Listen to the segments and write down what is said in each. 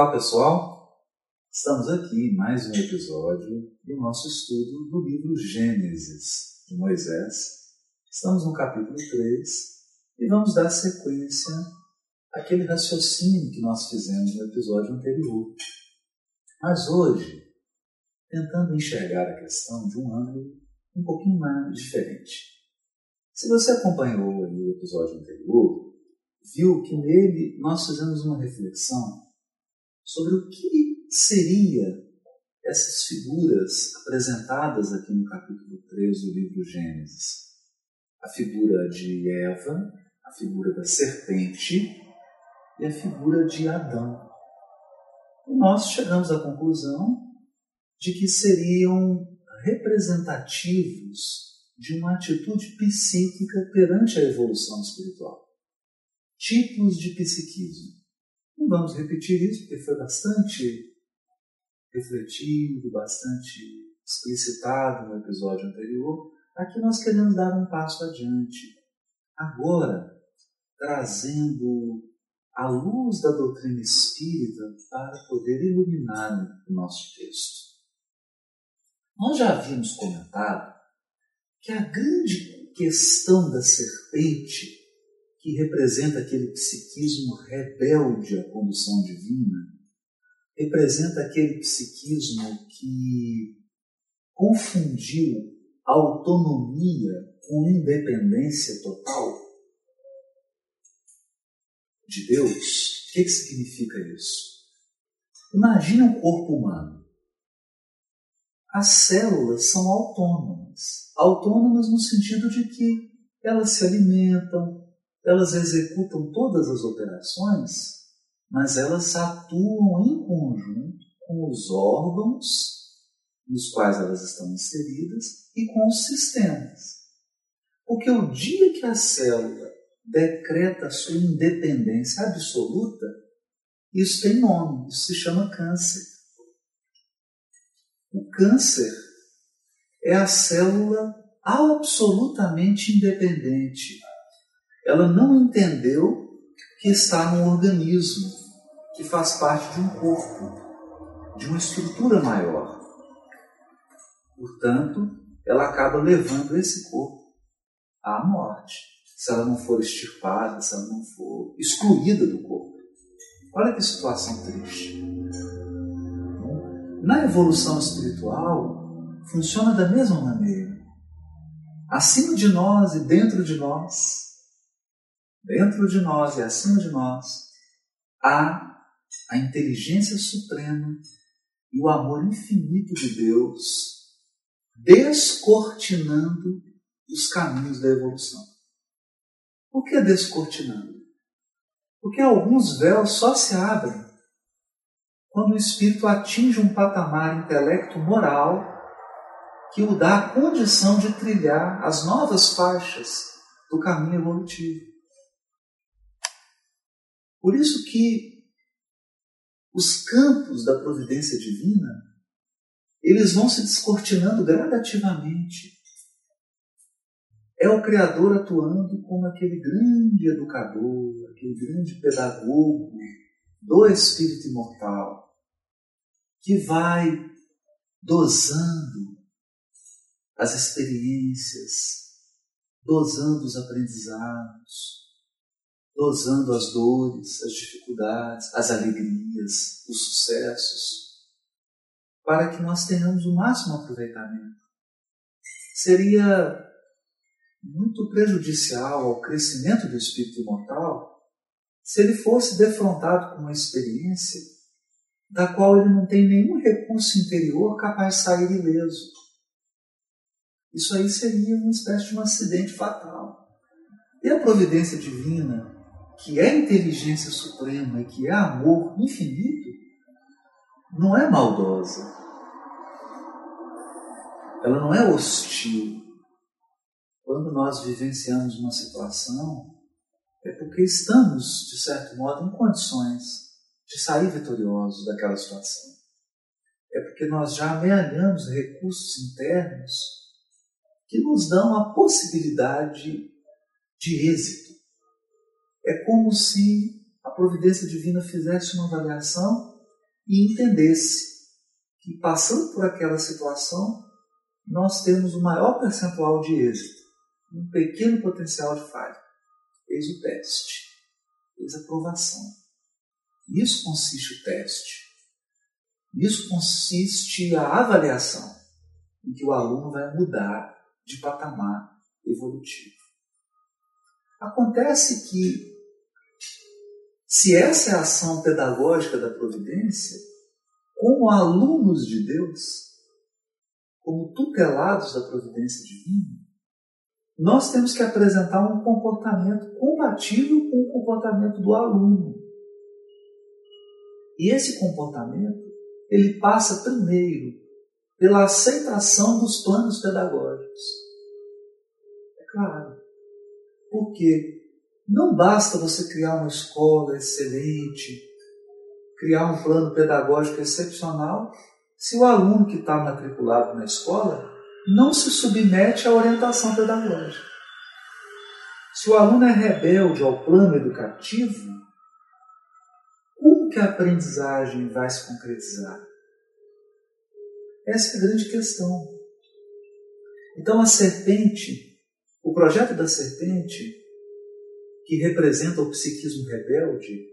Olá pessoal, estamos aqui em mais um episódio do nosso estudo do livro Gênesis de Moisés. Estamos no capítulo 3 e vamos dar sequência àquele raciocínio que nós fizemos no episódio anterior. Mas hoje, tentando enxergar a questão de um ângulo um pouquinho mais diferente. Se você acompanhou o episódio anterior, viu que nele nós fizemos uma reflexão sobre o que seria essas figuras apresentadas aqui no capítulo 3 do livro Gênesis. A figura de Eva, a figura da serpente e a figura de Adão. E nós chegamos à conclusão de que seriam representativos de uma atitude psíquica perante a evolução espiritual. Tipos de psiquismo. Não vamos repetir isso, porque foi bastante refletido, bastante explicitado no episódio anterior. Aqui nós queremos dar um passo adiante. Agora, trazendo a luz da doutrina espírita para poder iluminar o nosso texto. Nós já havíamos comentado que a grande questão da serpente, que representa aquele psiquismo rebelde à condução divina, representa aquele psiquismo que confundiu autonomia com independência total de Deus. O que, que significa isso? Imagina um corpo humano as células são autônomas. Autônomas no sentido de que elas se alimentam, elas executam todas as operações, mas elas atuam em conjunto com os órgãos nos quais elas estão inseridas e com os sistemas. Porque o dia que a célula decreta a sua independência absoluta, isso tem nome, isso se chama câncer. O câncer é a célula absolutamente independente. Ela não entendeu que está num organismo que faz parte de um corpo, de uma estrutura maior. Portanto, ela acaba levando esse corpo à morte, se ela não for extirpada, se ela não for excluída do corpo. Olha que situação triste. Na evolução espiritual, funciona da mesma maneira. Acima de nós e dentro de nós, dentro de nós e acima de nós, há a inteligência suprema e o amor infinito de Deus descortinando os caminhos da evolução. Por que descortinando? Porque alguns véus só se abrem quando o espírito atinge um patamar intelecto-moral que o dá a condição de trilhar as novas faixas do caminho evolutivo. Por isso que os campos da providência divina, eles vão se descortinando gradativamente. É o Criador atuando como aquele grande educador, aquele grande pedagogo do espírito imortal, que vai dosando as experiências, dosando os aprendizados, dosando as dores, as dificuldades, as alegrias, os sucessos, para que nós tenhamos o máximo aproveitamento. Seria muito prejudicial ao crescimento do espírito imortal se ele fosse defrontado com uma experiência da qual ele não tem nenhum recurso interior capaz de sair ileso. Isso aí seria uma espécie de um acidente fatal. E a providência divina, que é inteligência suprema e que é amor infinito, não é maldosa. Ela não é hostil. Quando nós vivenciamos uma situação é porque estamos, de certo modo, em condições de sair vitoriosos daquela situação. É porque nós já amealhamos recursos internos que nos dão a possibilidade de êxito. É como se a providência divina fizesse uma avaliação e entendesse que, passando por aquela situação, nós temos o maior percentual de êxito, um pequeno potencial de falha. Eis o teste, eis a aprovação. Nisso consiste o teste. Nisso consiste a avaliação, em que o aluno vai mudar de patamar evolutivo. Acontece que, se essa é a ação pedagógica da providência, como alunos de Deus, como tutelados da providência divina, nós temos que apresentar um comportamento compatível com o comportamento do aluno. E esse comportamento, ele passa primeiro pela aceitação dos planos pedagógicos. É claro. Porque não basta você criar uma escola excelente, criar um plano pedagógico excepcional, se o aluno que está matriculado na escola não se submete à orientação pedagógica. Se o aluno é rebelde ao plano educativo, como que a aprendizagem vai se concretizar? Essa é a grande questão. Então a serpente, o projeto da serpente, que representa o psiquismo rebelde,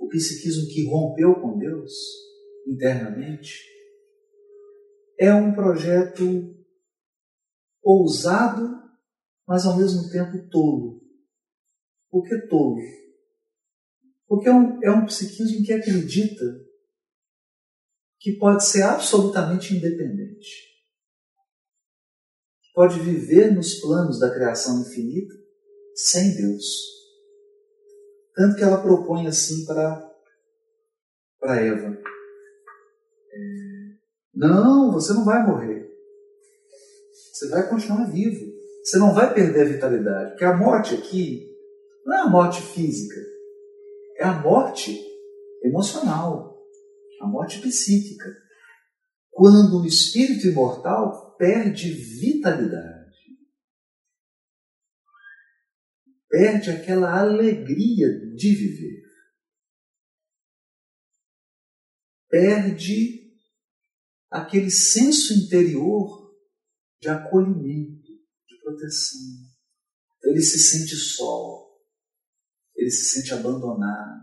o psiquismo que rompeu com Deus internamente, é um projeto ousado, mas ao mesmo tempo tolo. Por que tolo? Porque é um, é um psiquismo que acredita que pode ser absolutamente independente. Pode viver nos planos da criação infinita sem Deus. Tanto que ela propõe assim para Eva: é, Não, você não vai morrer. Você vai continuar vivo. Você não vai perder a vitalidade. Porque a morte aqui não é a morte física, é a morte emocional a morte psíquica, quando o espírito imortal perde vitalidade, perde aquela alegria de viver, perde aquele senso interior de acolhimento, de proteção. Ele se sente só, ele se sente abandonado.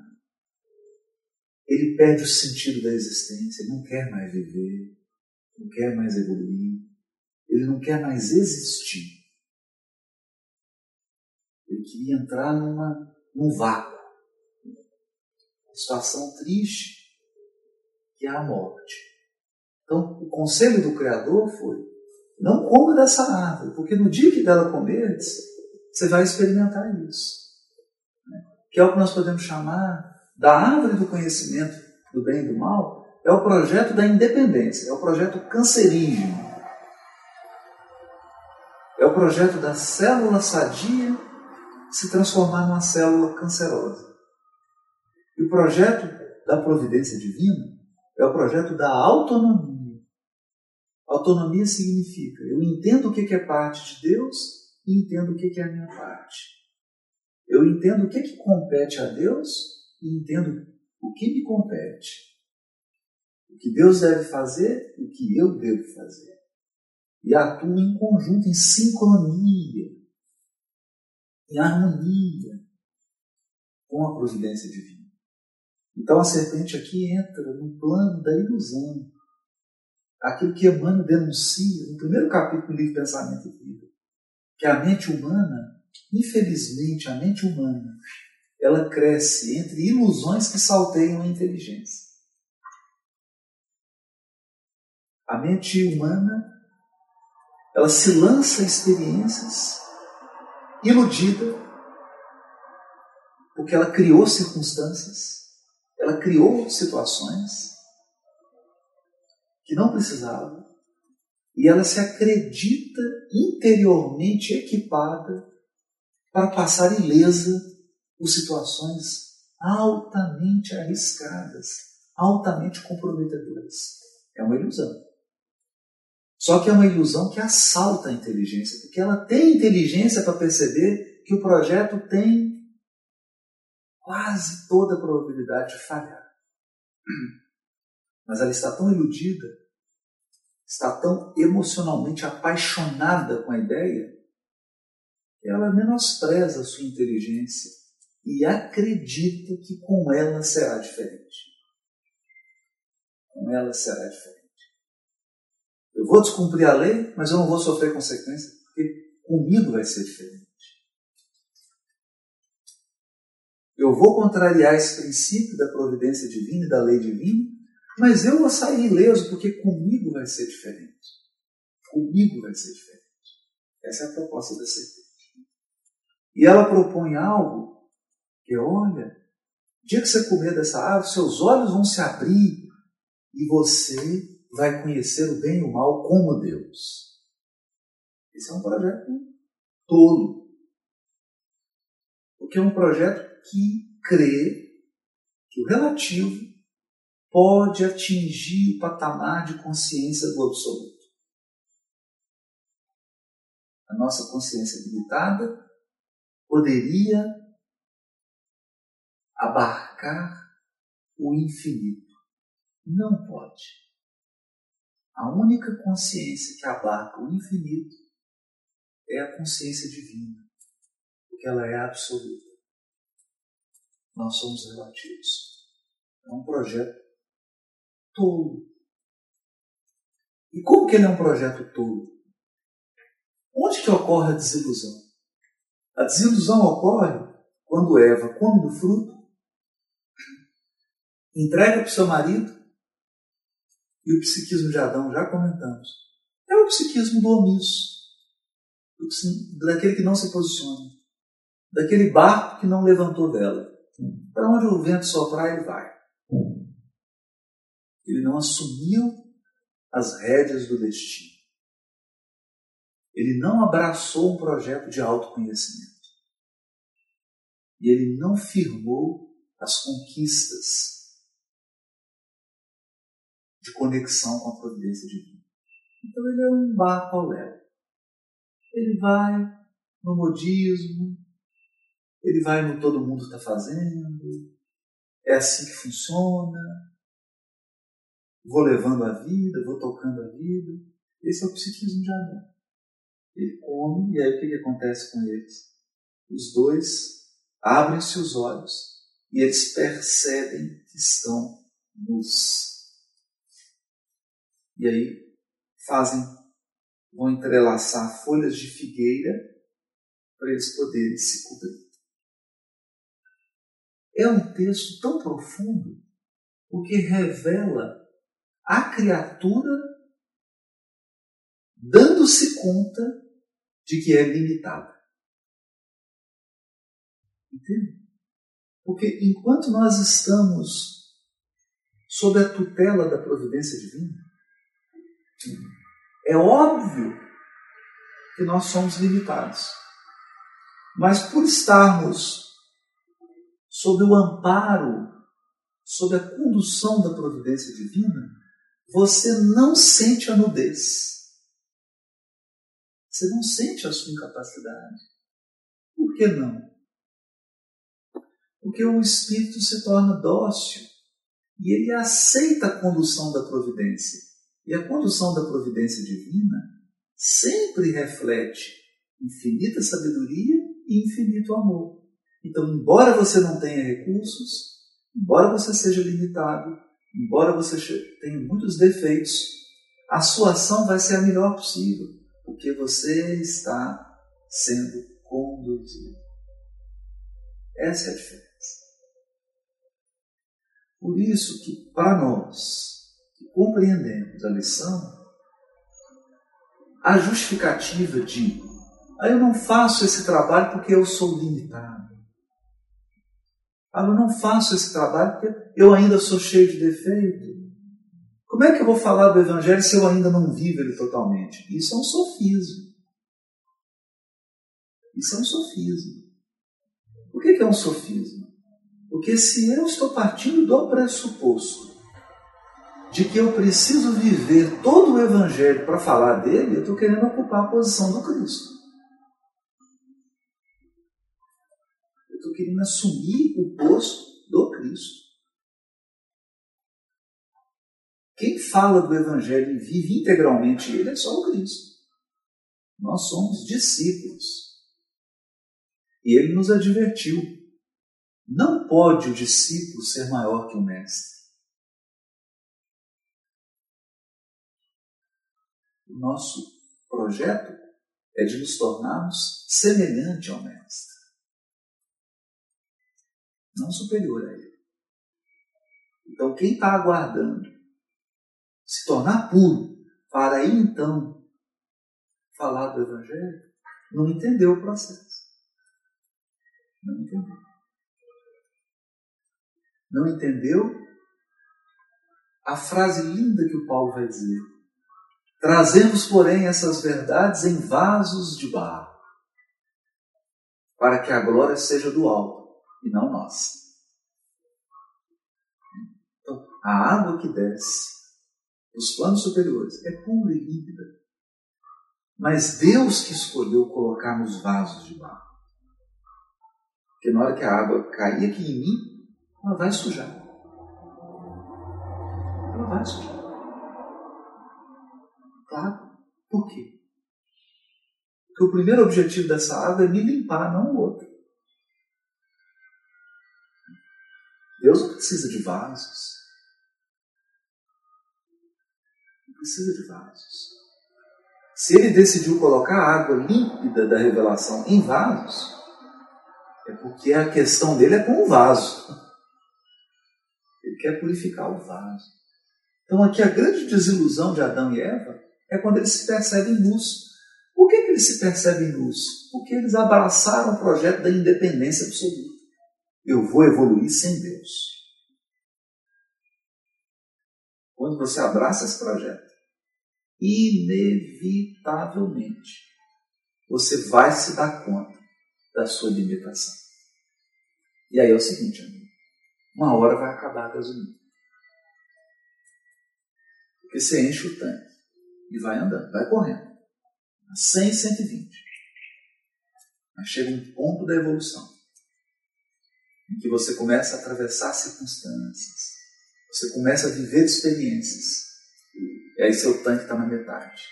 Ele perde o sentido da existência, ele não quer mais viver, não quer mais evoluir, ele não quer mais existir. Ele queria entrar numa, num vácuo, uma situação triste, que é a morte. Então, o conselho do Criador foi: não coma dessa árvore, porque no dia que dela comer, você vai experimentar isso. Que é o que nós podemos chamar da árvore do conhecimento do bem e do mal é o projeto da independência, é o projeto cancerígeno. É o projeto da célula sadia se transformar numa célula cancerosa. E o projeto da providência divina é o projeto da autonomia. Autonomia significa eu entendo o que é parte de Deus e entendo o que é a minha parte. Eu entendo o que, que compete a Deus e entendo o que me compete, o que Deus deve fazer e o que eu devo fazer. E atuo em conjunto, em sincronia, em harmonia com a providência divina. Então a serpente aqui entra no plano da ilusão. Aquilo que Emmanuel denuncia no primeiro capítulo do livro Pensamento e Vida. Que a mente humana, infelizmente, a mente humana ela cresce entre ilusões que salteiam a inteligência. A mente humana, ela se lança a experiências iludida, porque ela criou circunstâncias, ela criou situações que não precisava, e ela se acredita interiormente equipada para passar ilesa por situações altamente arriscadas, altamente comprometedoras. É uma ilusão. Só que é uma ilusão que assalta a inteligência, porque ela tem inteligência para perceber que o projeto tem quase toda a probabilidade de falhar. mas ela está tão iludida, está tão emocionalmente apaixonada com a ideia, que ela menospreza a sua inteligência e acredita que com ela será diferente. Com ela será diferente. Eu vou descumprir a lei, mas eu não vou sofrer consequências, porque comigo vai ser diferente. Eu vou contrariar esse princípio da providência divina e da lei divina, mas eu vou sair ileso, porque comigo vai ser diferente. Comigo vai ser diferente. Essa é a proposta da serpente. E ela propõe algo que, olha, o dia que você comer dessa árvore, seus olhos vão se abrir e você vai conhecer o bem e o mal como Deus. Esse é um projeto tolo. Porque é um projeto que crê que o relativo pode atingir o patamar de consciência do absoluto. A nossa consciência limitada poderia abarcar o infinito. Não pode. A única consciência que abarca o infinito é a consciência divina, porque ela é absoluta. Nós somos relativos. É um projeto tolo. E como que ele é um projeto tolo? Onde que ocorre a desilusão? A desilusão ocorre quando Eva come do fruto, entrega para o seu marido, e o psiquismo de Adão, já comentamos, é o psiquismo do omisso, daquele que não se posiciona, daquele barco que não levantou vela. Para onde o vento soprar, ele vai. Ele não assumiu as rédeas do destino. Ele não abraçou um projeto de autoconhecimento. E ele não firmou as conquistas de conexão com a providência divina. Então ele é um barco ao léu. Ele vai no modismo, ele vai no todo mundo está fazendo, é assim que funciona, vou levando a vida, vou tocando a vida. Esse é o psiquismo de Adão. Ele come, e aí o que, que acontece com eles? Os dois abrem-se os olhos e eles percebem que estão nus. E aí fazem, vão entrelaçar folhas de figueira para eles poderem se cobrir. É um texto tão profundo porque revela a criatura dando-se conta de que é limitada. Entende? Porque enquanto nós estamos sob a tutela da providência divina, é óbvio que nós somos limitados. Mas por estarmos sob o amparo, sob a condução da providência divina, você não sente a nudez. Você não sente a sua incapacidade. Por que não? Porque o espírito se torna dócil e ele aceita a condução da providência. E a condução da providência divina sempre reflete infinita sabedoria e infinito amor. Então, embora você não tenha recursos, embora você seja limitado, embora você tenha muitos defeitos, a sua ação vai ser a melhor possível, porque você está sendo conduzido. Essa é a diferença. Por isso que para nós compreendemos a lição, a justificativa de ah, eu não faço esse trabalho porque eu sou limitado. Ah, eu não faço esse trabalho porque eu ainda sou cheio de defeito. Como é que eu vou falar do Evangelho se eu ainda não vivo ele totalmente? Isso é um sofismo. Isso é um sofismo. Que, que é um sofismo? Porque se eu estou partindo do pressuposto de que eu preciso viver todo o Evangelho para falar dele, eu estou querendo ocupar a posição do Cristo. estou querendo assumir o posto do Cristo. Quem fala do Evangelho e vive integralmente ele é só o Cristo. Nós somos discípulos. E ele nos advertiu: não pode o discípulo ser maior que o mestre. O nosso projeto é de nos tornarmos semelhante ao mestre, não superior a ele. Então, quem está aguardando se tornar puro para aí então falar do Evangelho, não entendeu o processo. Não entendeu. Não entendeu a frase linda que o Paulo vai dizer. Trazemos, porém, essas verdades em vasos de barro, para que a glória seja do alto e não nossa. Então, a água que desce dos planos superiores é pura e límpida. Mas Deus que escolheu colocar nos vasos de barro. Porque na hora que a água cair aqui em mim, ela vai sujar. Ela vai sujar. Por quê? Porque o primeiro objetivo dessa água é me limpar, não o outro. Deus não precisa de vasos. Não precisa de vasos. Se ele decidiu colocar a água límpida da revelação em vasos, é porque a questão dele é com o vaso. Ele quer purificar o vaso. Então, aqui a grande desilusão de Adão e Eva é quando eles se percebem nus. Por que, que eles se percebem nus? Porque eles abraçaram o projeto da independência absoluta. Eu vou evoluir sem Deus. Quando você abraça esse projeto, inevitavelmente você vai se dar conta da sua limitação. E aí é o seguinte, amigo, uma hora vai acabar a gasolina. Porque você enche o tanque e vai andando, vai correndo. A 100, 120. Mas chega um ponto da evolução em que você começa a atravessar circunstâncias, você começa a viver experiências, e aí seu tanque está na metade.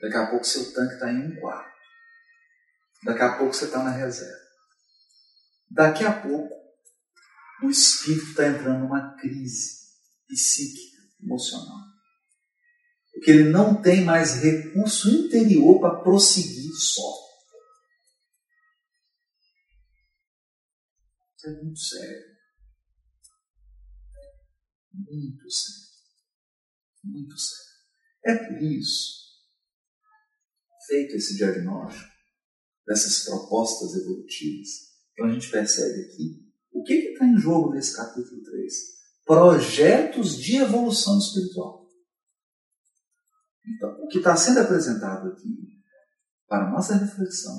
Daqui a pouco seu tanque está em um quarto. Daqui a pouco você está na reserva. Daqui a pouco o espírito está entrando numa crise psíquica, emocional. Porque ele não tem mais recurso interior para prosseguir só. Isso é muito sério. Muito sério. Muito sério. É por isso, feito esse diagnóstico, dessas propostas evolutivas, então a gente percebe aqui o que está em jogo nesse capítulo 3? Projetos de evolução espiritual. Então, o que está sendo apresentado aqui para nossa reflexão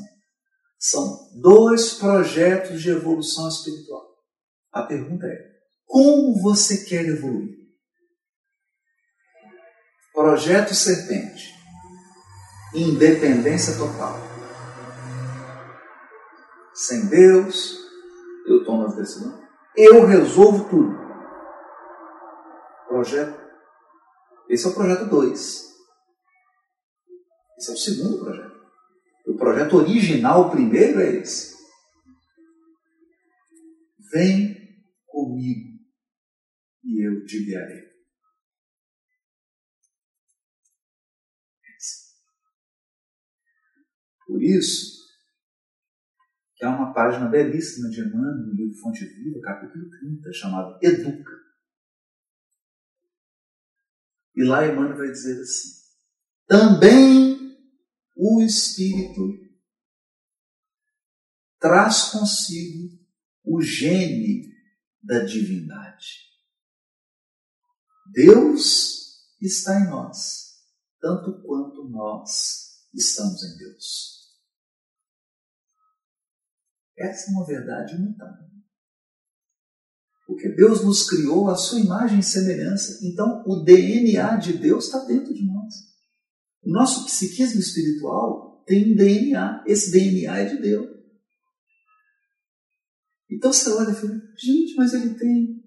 são dois projetos de evolução espiritual. A pergunta é: como você quer evoluir? Projeto serpente. Independência total. Sem Deus, eu tomo as decisões. Eu resolvo tudo. Projeto. Esse é o projeto 2. Esse é o segundo projeto. O projeto original, o primeiro, é esse. Vem comigo e eu te guiarei. Por isso, que há uma página belíssima de Emmanuel no livro Fonte Viva, capítulo 30, chamado Educa. E lá Emmanuel vai dizer assim: também o Espírito traz consigo o gene da divindade. Deus está em nós, tanto quanto nós estamos em Deus. Essa é uma verdade imutável. Porque Deus nos criou a sua imagem e semelhança, então o DNA de Deus está dentro de nós. O nosso psiquismo espiritual tem um DNA, esse DNA é de Deus. Então você olha e fala, gente, mas ele tem.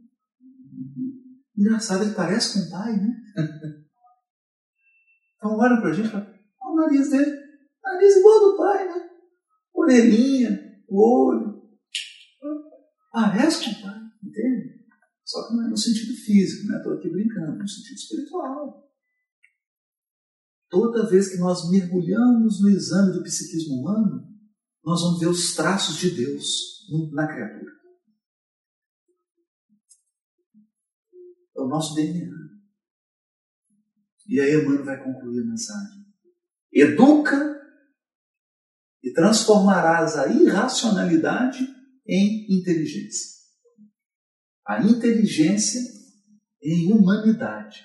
Engraçado, ele parece com o pai, né? então olha para a gente e fala, o nariz dele, nariz igual do pai, né? Orelhinha, o olho. Parece com o pai, entende? Só que não é no sentido físico, né? Estou aqui brincando, no sentido espiritual. Toda vez que nós mergulhamos no exame do psiquismo humano, nós vamos ver os traços de Deus na criatura. É o nosso DNA. E aí Emmanuel vai concluir a mensagem. Educa e transformarás a irracionalidade em inteligência. A inteligência em humanidade.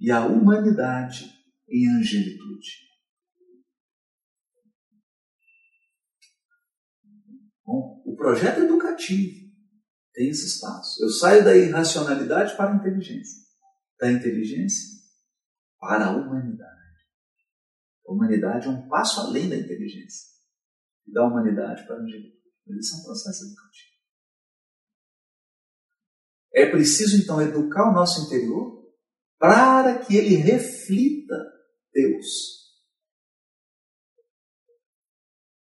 E a humanidade em angelitude. Bom, o projeto educativo tem esse espaço. Eu saio da irracionalidade para a inteligência, da inteligência para a humanidade. A humanidade é um passo além da inteligência, da humanidade para a angelitude. Isso é um processo educativo. É preciso então educar o nosso interior para que ele reflita Deus.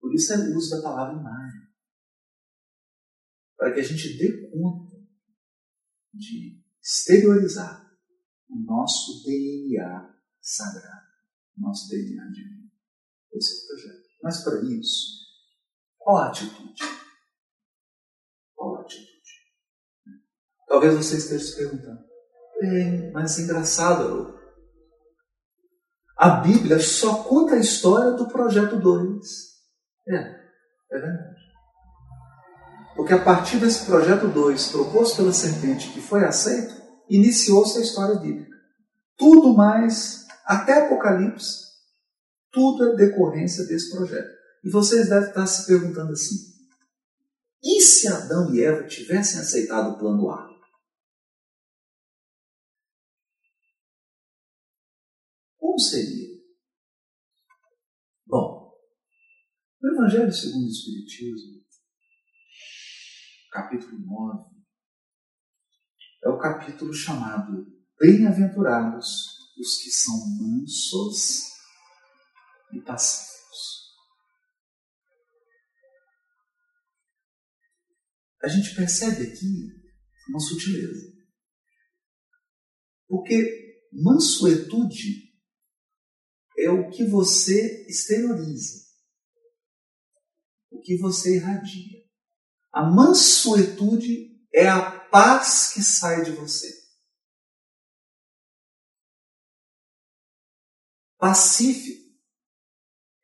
Por isso é uso da palavra imagem para que a gente dê conta de exteriorizar o nosso DNA sagrado, o nosso DNA divino. Esse é o projeto. Mas para isso, qual a atitude? Qual a atitude? Talvez você esteja se perguntando. Mas engraçado, a Bíblia só conta a história do projeto 2. É, é verdade. Porque a partir desse projeto 2, proposto pela serpente, que foi aceito, iniciou-se a história bíblica. Tudo mais, até Apocalipse, tudo é decorrência desse projeto. E vocês devem estar se perguntando assim: e se Adão e Eva tivessem aceitado o plano A? Como seria? Bom, no Evangelho segundo o Espiritismo, capítulo 9, é o capítulo chamado Bem-aventurados os que são mansos e pacíficos. A gente percebe aqui uma sutileza. Porque mansuetude é o que você exterioriza, o que você irradia. A mansuetude é a paz que sai de você. Pacífico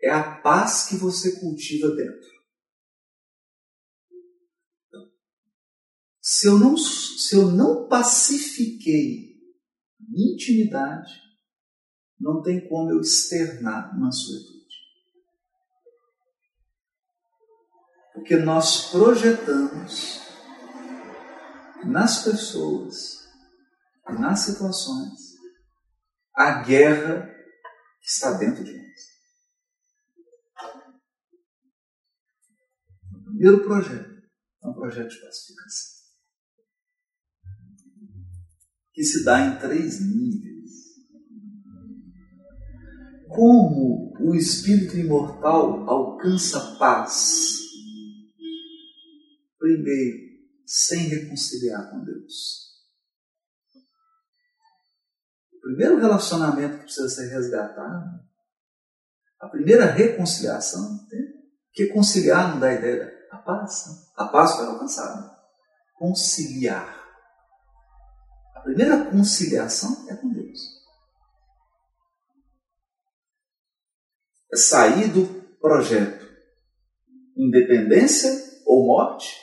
é a paz que você cultiva dentro. Se eu não, se eu não pacifiquei minha intimidade, não tem como eu externar mansuetude. Porque nós projetamos nas pessoas e nas situações a guerra que está dentro de nós. O primeiro projeto é um projeto de pacificação que se dá em três níveis. Como o espírito imortal alcança paz Primeiro, sem reconciliar com Deus. O primeiro relacionamento que precisa ser resgatado, a primeira reconciliação, que conciliar não dá ideia da paz. Né? A paz foi alcançada. Conciliar. A primeira conciliação é com Deus. É sair do projeto independência ou morte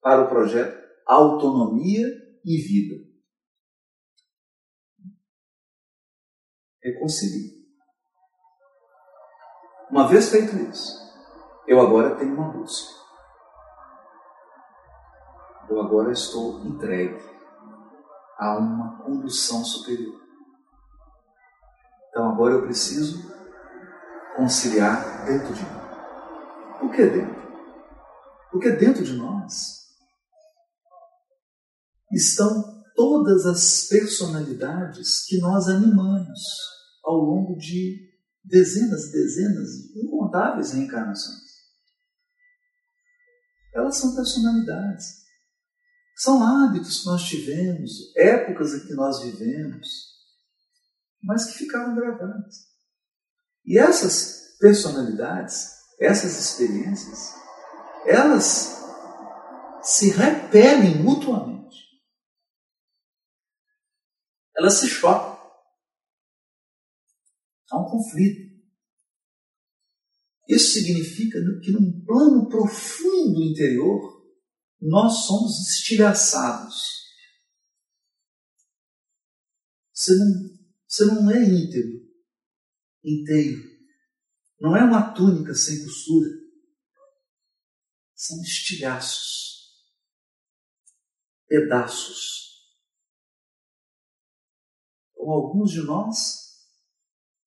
para o projeto Autonomia e Vida. Reconcilie. Uma vez feito isso, eu agora tenho uma busca. Eu agora estou entregue a uma condução superior. Então agora eu preciso conciliar dentro de mim. Por que dentro? Porque dentro de nós estão todas as personalidades que nós animamos ao longo de dezenas, dezenas, incontáveis reencarnações. Elas são personalidades. São hábitos que nós tivemos, épocas em que nós vivemos, mas que ficaram gravadas. E essas personalidades, essas experiências, elas se repelem mutuamente. Elas se chocam. Há um conflito. Isso significa que num plano profundo interior, nós somos estilhaçados. Você não, você não é íntegro, inteiro. Não é uma túnica sem costura. São estilhaços, pedaços. Como alguns de nós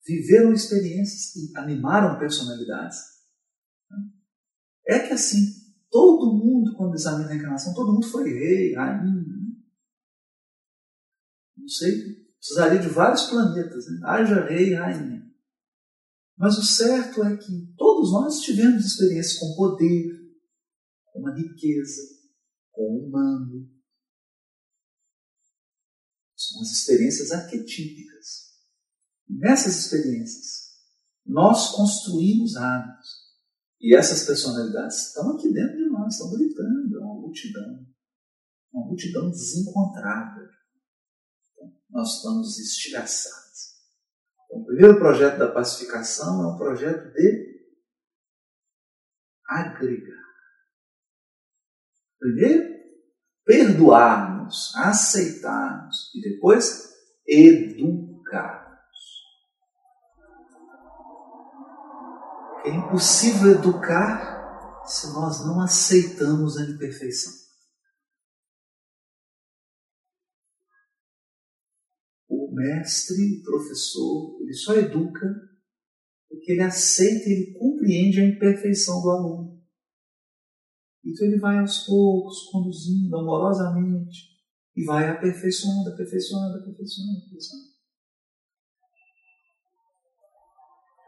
viveram experiências que animaram personalidades. É que assim, todo mundo, quando examina a encarnação, todo mundo foi rei, rainha. Né? Não sei, precisaria de vários planetas, né? haja rei e rainha. Mas o certo é que todos nós tivemos experiências com poder, com uma riqueza, com o humano. São as experiências arquetípicas. Nessas experiências, nós construímos hábitos. E essas personalidades estão aqui dentro de nós, estão gritando, é uma multidão. Uma multidão desencontrada. Nós estamos estilhaçados. Então, o primeiro projeto da pacificação é um projeto de agregar. Primeiro, perdoarmos, aceitarmos e depois educar. É impossível educar se nós não aceitamos a imperfeição. Mestre, o professor, ele só educa porque ele aceita, ele compreende a imperfeição do aluno. Então ele vai aos poucos, conduzindo amorosamente, e vai aperfeiçoando, aperfeiçoando, aperfeiçoando, aperfeiçoando.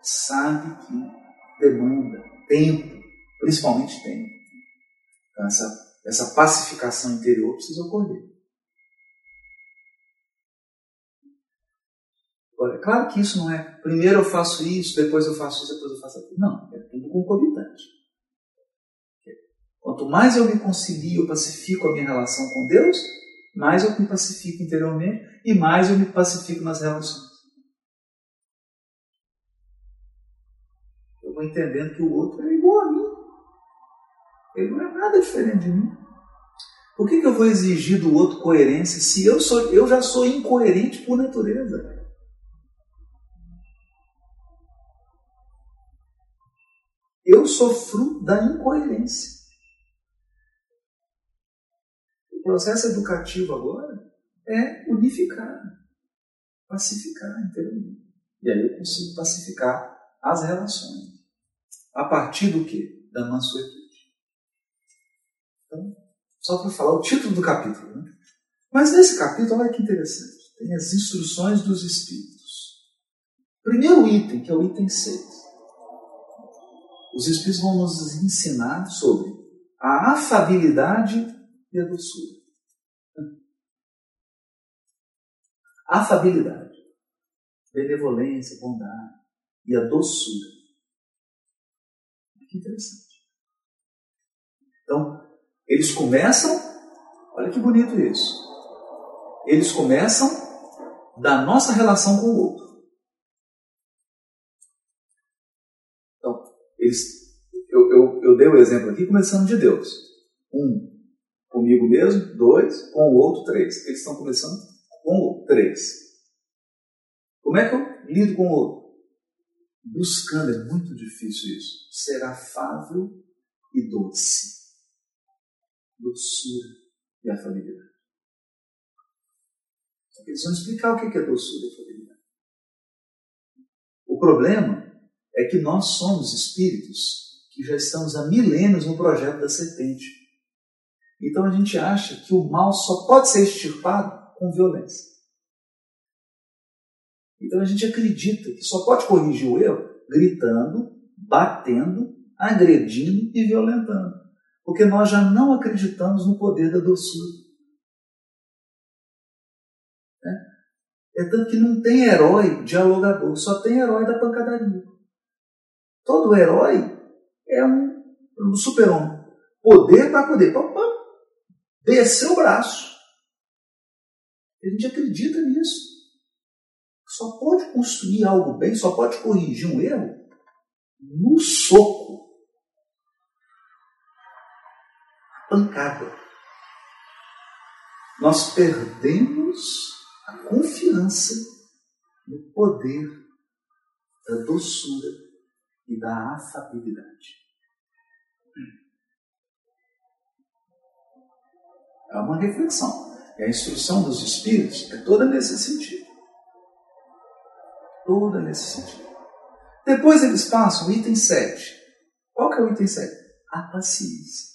Sabe que demanda tempo, principalmente tempo. Então, essa, essa pacificação interior precisa ocorrer. Claro que isso não é primeiro eu faço isso, depois eu faço isso, depois eu faço aquilo. Não, é tudo concomitante. Quanto mais eu me concilio, eu pacifico a minha relação com Deus, mais eu me pacifico interiormente e mais eu me pacifico nas relações. vou entendendo que o outro é igual a mim. Ele não é nada diferente de mim. Por que, que eu vou exigir do outro coerência se eu, sou, eu já sou incoerente por natureza? Fruto da incoerência. O processo educativo agora é unificar, pacificar interiormente. E aí eu consigo pacificar as relações. A partir do que? Da mansuetude. Então, só para falar o título do capítulo. Né? Mas nesse capítulo, olha que interessante. Tem as instruções dos Espíritos. Primeiro item, que é o item 6. Os Espíritos vão nos ensinar sobre a afabilidade e a doçura. Afabilidade, benevolência, bondade e a doçura. Que interessante. Então, eles começam, olha que bonito isso. Eles começam da nossa relação com o outro. Eu, eu, eu dei o exemplo aqui começando de Deus. Um, comigo mesmo. Dois, com o outro. Três. Eles estão começando com o. Três. Como é que eu lido com o outro? buscando, é muito difícil isso, ser afável e doce. Doçura e afabilidade. Eles vão explicar o que é doçura e afabilidade. O problema é que nós somos espíritos que já estamos há milênios no projeto da serpente. Então a gente acha que o mal só pode ser extirpado com violência. Então a gente acredita que só pode corrigir o erro gritando, batendo, agredindo e violentando. Porque nós já não acreditamos no poder da doçura. É, é tanto que não tem herói dialogador, só tem herói da pancadaria. Todo herói é um, um super-homem. Poder para poder. Pá, descer o braço. A gente acredita nisso. Só pode construir algo bem, só pode corrigir um erro no soco. Pancada. Nós perdemos a confiança no poder da doçura e da afabilidade. É uma reflexão. E a instrução dos Espíritos é toda nesse sentido. Toda nesse sentido. Depois eles passam o item 7. Qual que é o item 7? A paciência.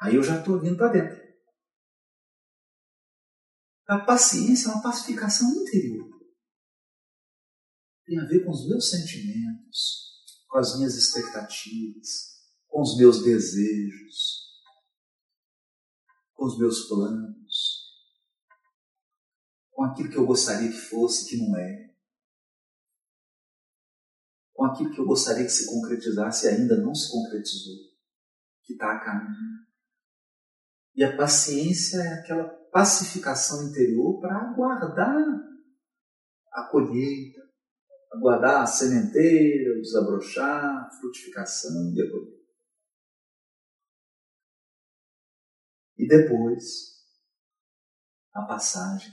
Aí eu já estou vindo para dentro. A paciência é uma pacificação interior. Tem a ver com os meus sentimentos, com as minhas expectativas, com os meus desejos, com os meus planos, com aquilo que eu gostaria que fosse, que não é, com aquilo que eu gostaria que se concretizasse e ainda não se concretizou, que está a caminho. E a paciência é aquela pacificação interior para aguardar a colheita, aguardar a sementeira, desabrochar, frutificação e colheita. E depois, a passagem,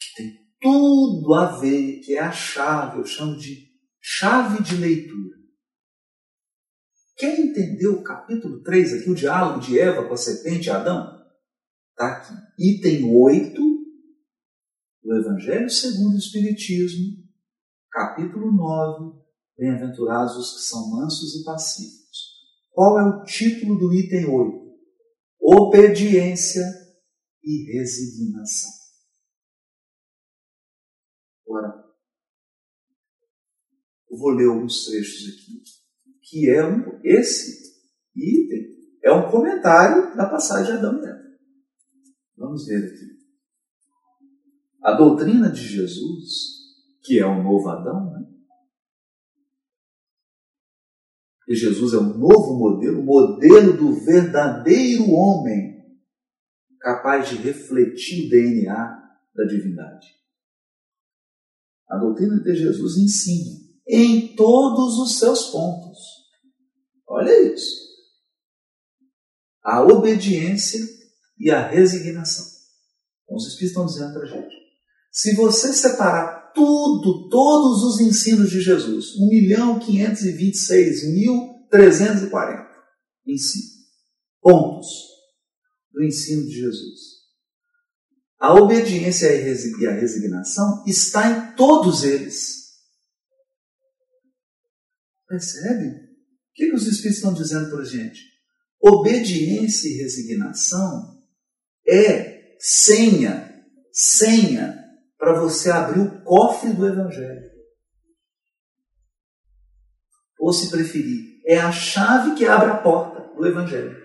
que tem tudo a ver, que é a chave, eu chamo de chave de leitura. Quem entendeu o capítulo 3 aqui, o diálogo de Eva com a serpente Adão? Está aqui. Item 8 do Evangelho segundo o Espiritismo, capítulo 9, Bem-aventurados os que são mansos e pacíficos. Qual é o título do item 8? obediência e resignação. Agora, eu vou ler alguns trechos aqui, que é um, esse item é um comentário da passagem de Adão e Eva. Vamos ver aqui. A doutrina de Jesus, que é o novo Adão, né? E Jesus é um novo modelo, modelo do verdadeiro homem, capaz de refletir o DNA da divindade. A doutrina de Jesus ensina em todos os seus pontos. Olha isso. A obediência e a resignação. Então, os Espíritos estão dizendo para a gente. Se você separar tudo, todos os ensinos de Jesus. 1 milhão 526 mil 340 ensinos. Pontos do ensino de Jesus. A obediência e a resignação está em todos eles. Percebe? O que, que os Espíritos estão dizendo para a gente? Obediência e resignação é senha, senha para você abrir o cofre do Evangelho. Ou, se preferir, é a chave que abre a porta do Evangelho.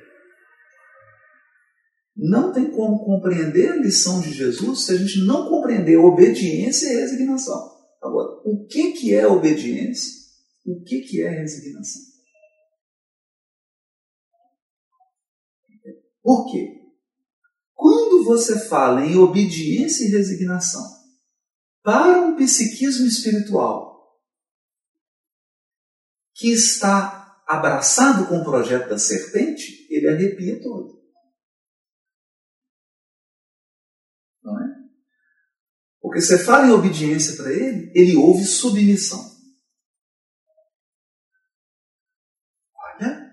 Não tem como compreender a lição de Jesus se a gente não compreender obediência e resignação. Agora, o que, que é obediência? O que, que é resignação? Por quê? Quando você fala em obediência e resignação, para um psiquismo espiritual que está abraçado com o projeto da serpente, ele arrepia todo. Não é? Porque você fala em obediência para ele, ele ouve submissão. Olha,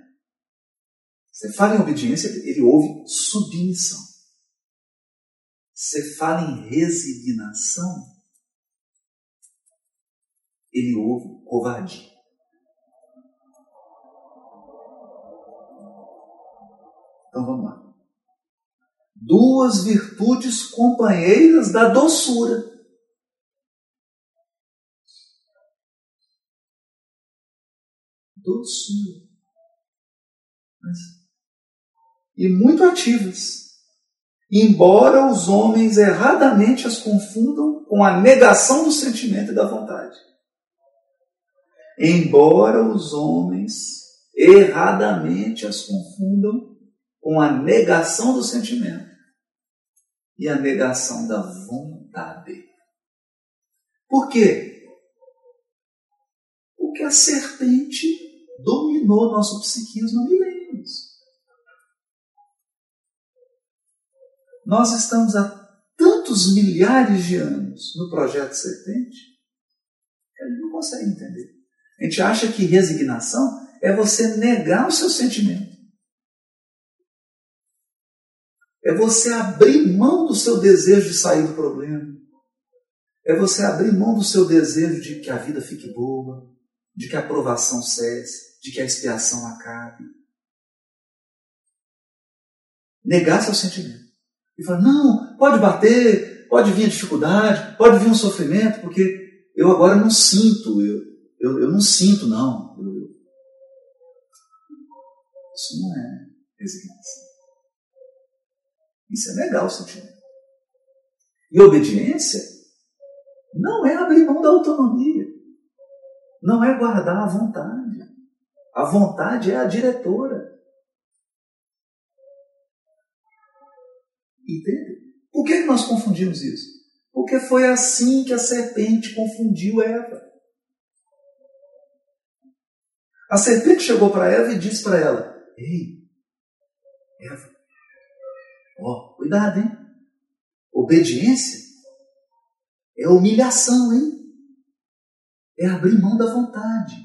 você fala em obediência, ele ouve submissão. Você fala em resignação, ele ouve covardia. Então vamos lá. Duas virtudes companheiras da doçura. Doçura. E muito ativas. Embora os homens erradamente as confundam com a negação do sentimento e da vontade. Embora os homens erradamente as confundam com a negação do sentimento e a negação da vontade. Por quê? Porque a serpente dominou nosso psiquismo há milênios. Nós estamos há tantos milhares de anos no projeto serpente que a gente não consegue entender. A gente acha que resignação é você negar o seu sentimento. É você abrir mão do seu desejo de sair do problema. É você abrir mão do seu desejo de que a vida fique boa, de que a aprovação cesse, de que a expiação acabe. Negar seu sentimento. E falar, não, pode bater, pode vir a dificuldade, pode vir um sofrimento, porque eu agora não sinto, eu, eu, eu não sinto, não. Eu, isso não é resignação. Isso é legal sentimento. E obediência não é abrir mão da autonomia. Não é guardar a vontade. A vontade é a diretora. Entende? Por que nós confundimos isso? Porque foi assim que a serpente confundiu Eva. A serpente chegou para Eva e disse para ela: Ei, Eva, ó, cuidado, hein? Obediência é humilhação, hein? É abrir mão da vontade.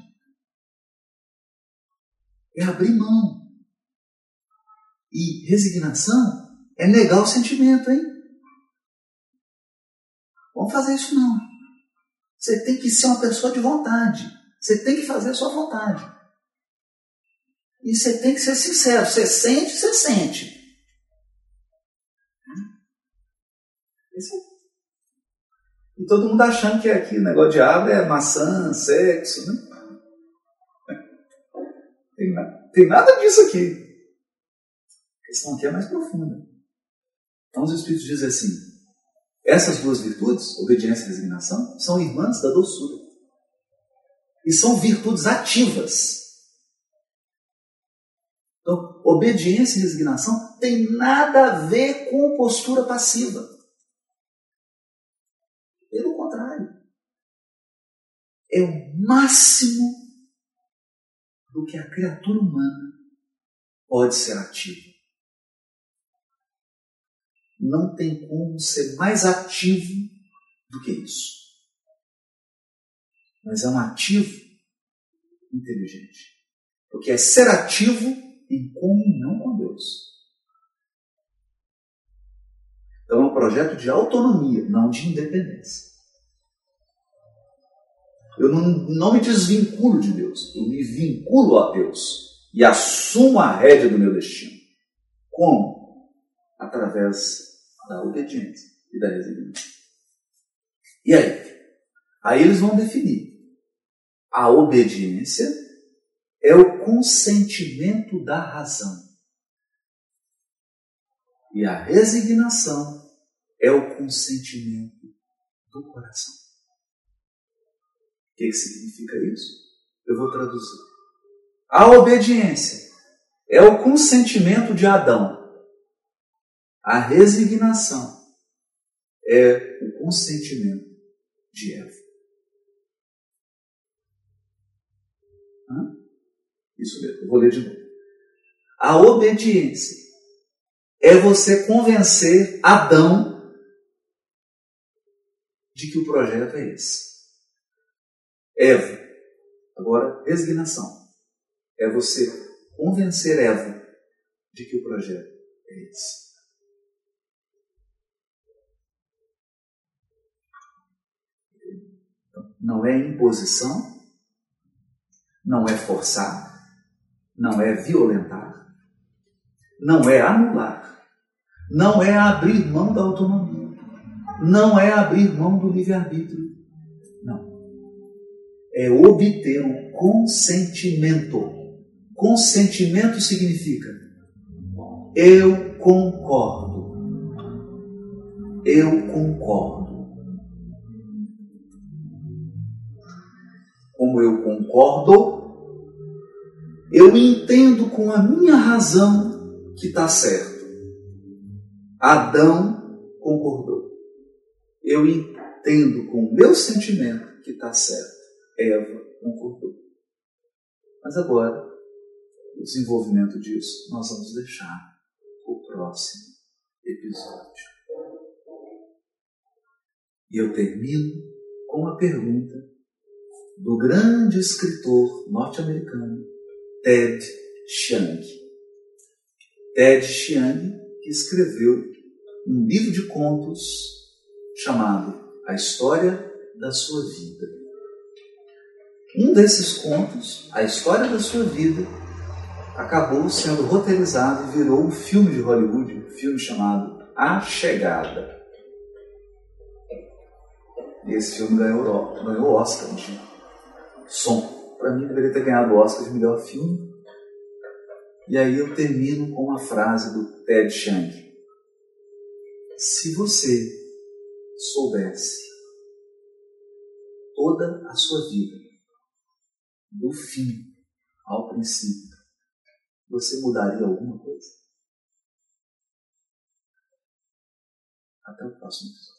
É abrir mão. E resignação é negar o sentimento, hein? Vamos fazer isso não. Você tem que ser uma pessoa de vontade. Você tem que fazer a sua vontade. E você tem que ser sincero. Você sente, você sente. E todo mundo achando que aqui o negócio de árvore é maçã, sexo, né? Tem, tem nada disso aqui. A questão aqui é mais profunda. Então os Espíritos dizem assim: essas duas virtudes, obediência e resignação, são irmãs da doçura. E são virtudes ativas então, obediência e resignação tem nada a ver com postura passiva. Pelo contrário, é o máximo do que a criatura humana pode ser ativa. Não tem como ser mais ativo do que isso. Mas é um ativo inteligente. Porque é ser ativo em comunhão com Deus. Então é um projeto de autonomia, não de independência. Eu não, não me desvinculo de Deus, eu me vinculo a Deus e assumo a rédea do meu destino. Como? Através da obediência e da resignação. E aí? Aí eles vão definir a obediência é o consentimento da razão. E a resignação é o consentimento do coração. O que, significa isso? Eu vou traduzir. A obediência é o consentimento de Adão. A resignação é o consentimento de Eva. Isso mesmo, eu vou ler de novo. A obediência é você convencer Adão de que o projeto é esse. Eva, agora resignação, é você convencer Eva de que o projeto é esse. Não é imposição, não é forçar, não é violentar, não é anular, não é abrir mão da autonomia, não é abrir mão do livre-arbítrio. Não. É obter o consentimento. Consentimento significa eu concordo. Eu concordo. Como eu concordo, eu entendo com a minha razão que está certo. Adão concordou. Eu entendo com o meu sentimento que está certo. Eva concordou. Mas agora, o desenvolvimento disso nós vamos deixar o próximo episódio. E eu termino com uma pergunta do grande escritor norte-americano Ted Chiang. Ted Chiang escreveu um livro de contos chamado A História da Sua Vida. Um desses contos, A História da Sua Vida, acabou sendo roteirizado e virou um filme de Hollywood, um filme chamado A Chegada. Esse filme ganhou, ganhou Oscar de som. Para mim, deveria ter ganhado o Oscar de melhor filme. E aí eu termino com uma frase do Ted Chiang. Se você soubesse toda a sua vida, do fim ao princípio, você mudaria alguma coisa? Até o próximo episódio.